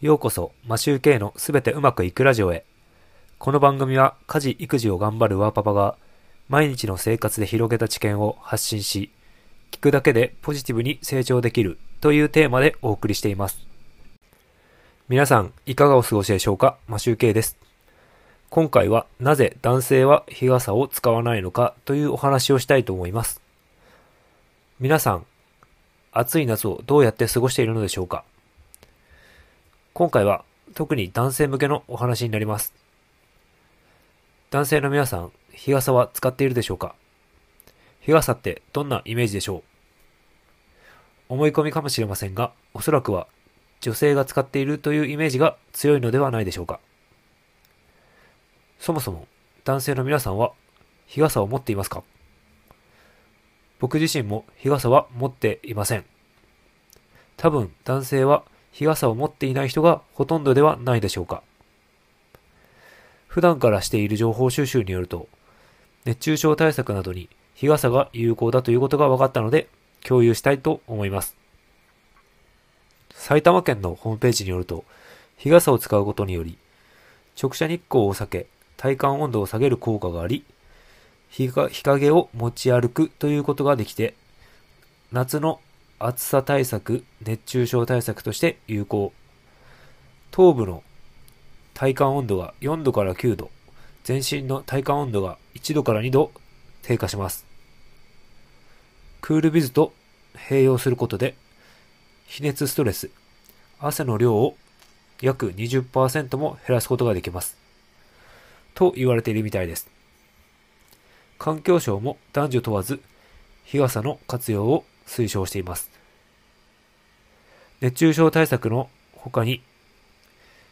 ようこそ、マシューケイのすべてうまくいくラジオへ。この番組は家事・育児を頑張るワーパパが毎日の生活で広げた知見を発信し、聞くだけでポジティブに成長できるというテーマでお送りしています。皆さん、いかがお過ごしでしょうか？マシューケイです。今回はなぜ男性は日傘を使わないのか？というお話をしたいと思います。皆さん、暑い夏をどうやって過ごしているのでしょうか？今回は特に男性向けのお話になります。男性の皆さん、日傘は使っているでしょうか？日傘ってどんなイメージでしょう？思い込みかもしれませんが、おそらくは女性が使っているというイメージが強いのではないでしょうか？そもそも男性の皆さんは日傘を持っていますか？僕自身も日傘は持っていません。多分男性は日傘を持っていない人がほとんどではないでしょうか。普段からしている情報収集によると、熱中症対策などに日傘が有効だということが分かったので、共有したいと思います。埼玉県のホームページによると、日傘を使うことにより、直射日光を避け、体感温度を下げる効果があり、日陰を持ち歩くということができて、夏の暑さ対策、熱中症対策として有効。頭部の体感温度が4度から9度、全身の体感温度が1度から2度低下します。クールビズと併用することで、非熱ストレス、汗の量を約20%も減らすことができます。と言われているみたいです。環境省も男女問わず日傘の活用を推奨しています。熱中症対策の他に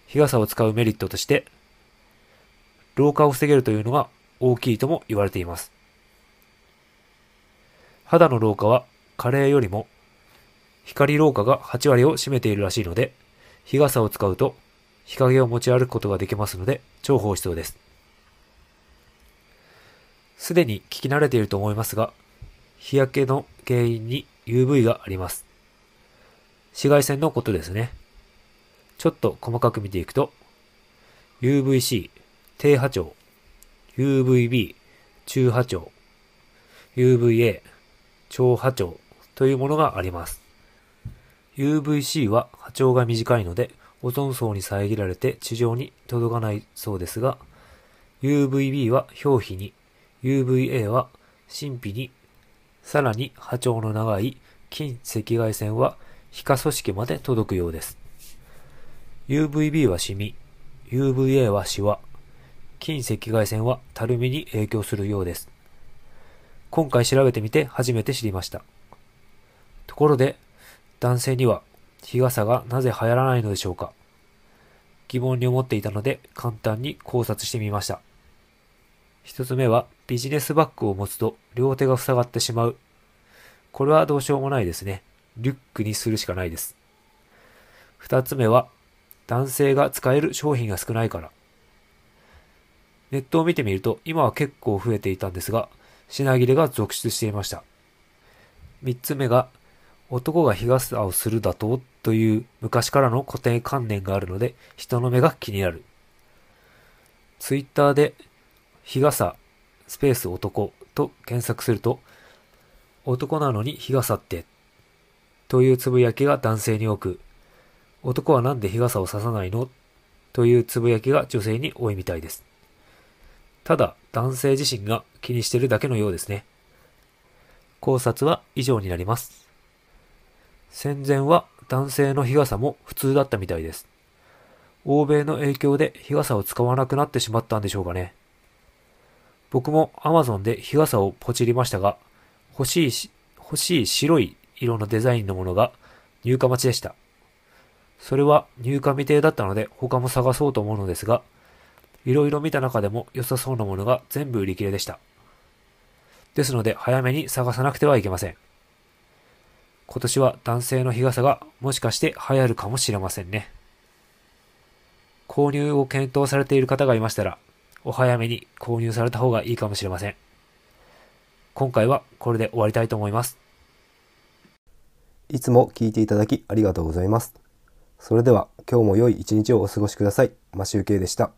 日傘を使うメリットとして老化を防げるというのが大きいとも言われています。肌の老化は加齢よりも光老化が8割を占めているらしいので日傘を使うと日陰を持ち歩くことができますので重宝しそうです。すでに聞き慣れていると思いますが、日焼けの原因に UV があります。紫外線のことですね。ちょっと細かく見ていくと、UVC、低波長、UVB、中波長、UVA、超波長というものがあります。UVC は波長が短いので、オゾン層に遮られて地上に届かないそうですが、UVB は表皮に UVA は神秘に、さらに波長の長い近赤外線は皮下組織まで届くようです。UVB はシミ、UVA はシワ、近赤外線はたるみに影響するようです。今回調べてみて初めて知りました。ところで、男性には日傘がなぜ流行らないのでしょうか疑問に思っていたので簡単に考察してみました。一つ目はビジネスバッグを持つと両手が塞がってしまう。これはどうしようもないですね。リュックにするしかないです。二つ目は男性が使える商品が少ないから。ネットを見てみると今は結構増えていたんですが、品切れが続出していました。三つ目が男が日傘をするだとという昔からの固定観念があるので人の目が気になる。ツイッターで日傘スペース男と検索すると、男なのに日傘って、というつぶやきが男性に多く、男はなんで日傘を差さないの？というつぶやきが女性に多いみたいです。ただ、男性自身が気にしてるだけのようですね。考察は以上になります。戦前は男性の日傘も普通だったみたいです。欧米の影響で日傘を使わなくなってしまったんでしょうかね。僕も Amazon で日傘をポチりましたが、欲しいし、欲しい白い色のデザインのものが入荷待ちでした。それは入荷未定だったので他も探そうと思うのですが、いろいろ見た中でも良さそうなものが全部売り切れでした。ですので早めに探さなくてはいけません。今年は男性の日傘がもしかして流行るかもしれませんね。購入を検討されている方がいましたら、お早めに購入された方がいいかもしれません。今回はこれで終わりたいと思います。いつも聞いていただきありがとうございます。それでは今日も良い一日をお過ごしください。マシュウケイでした。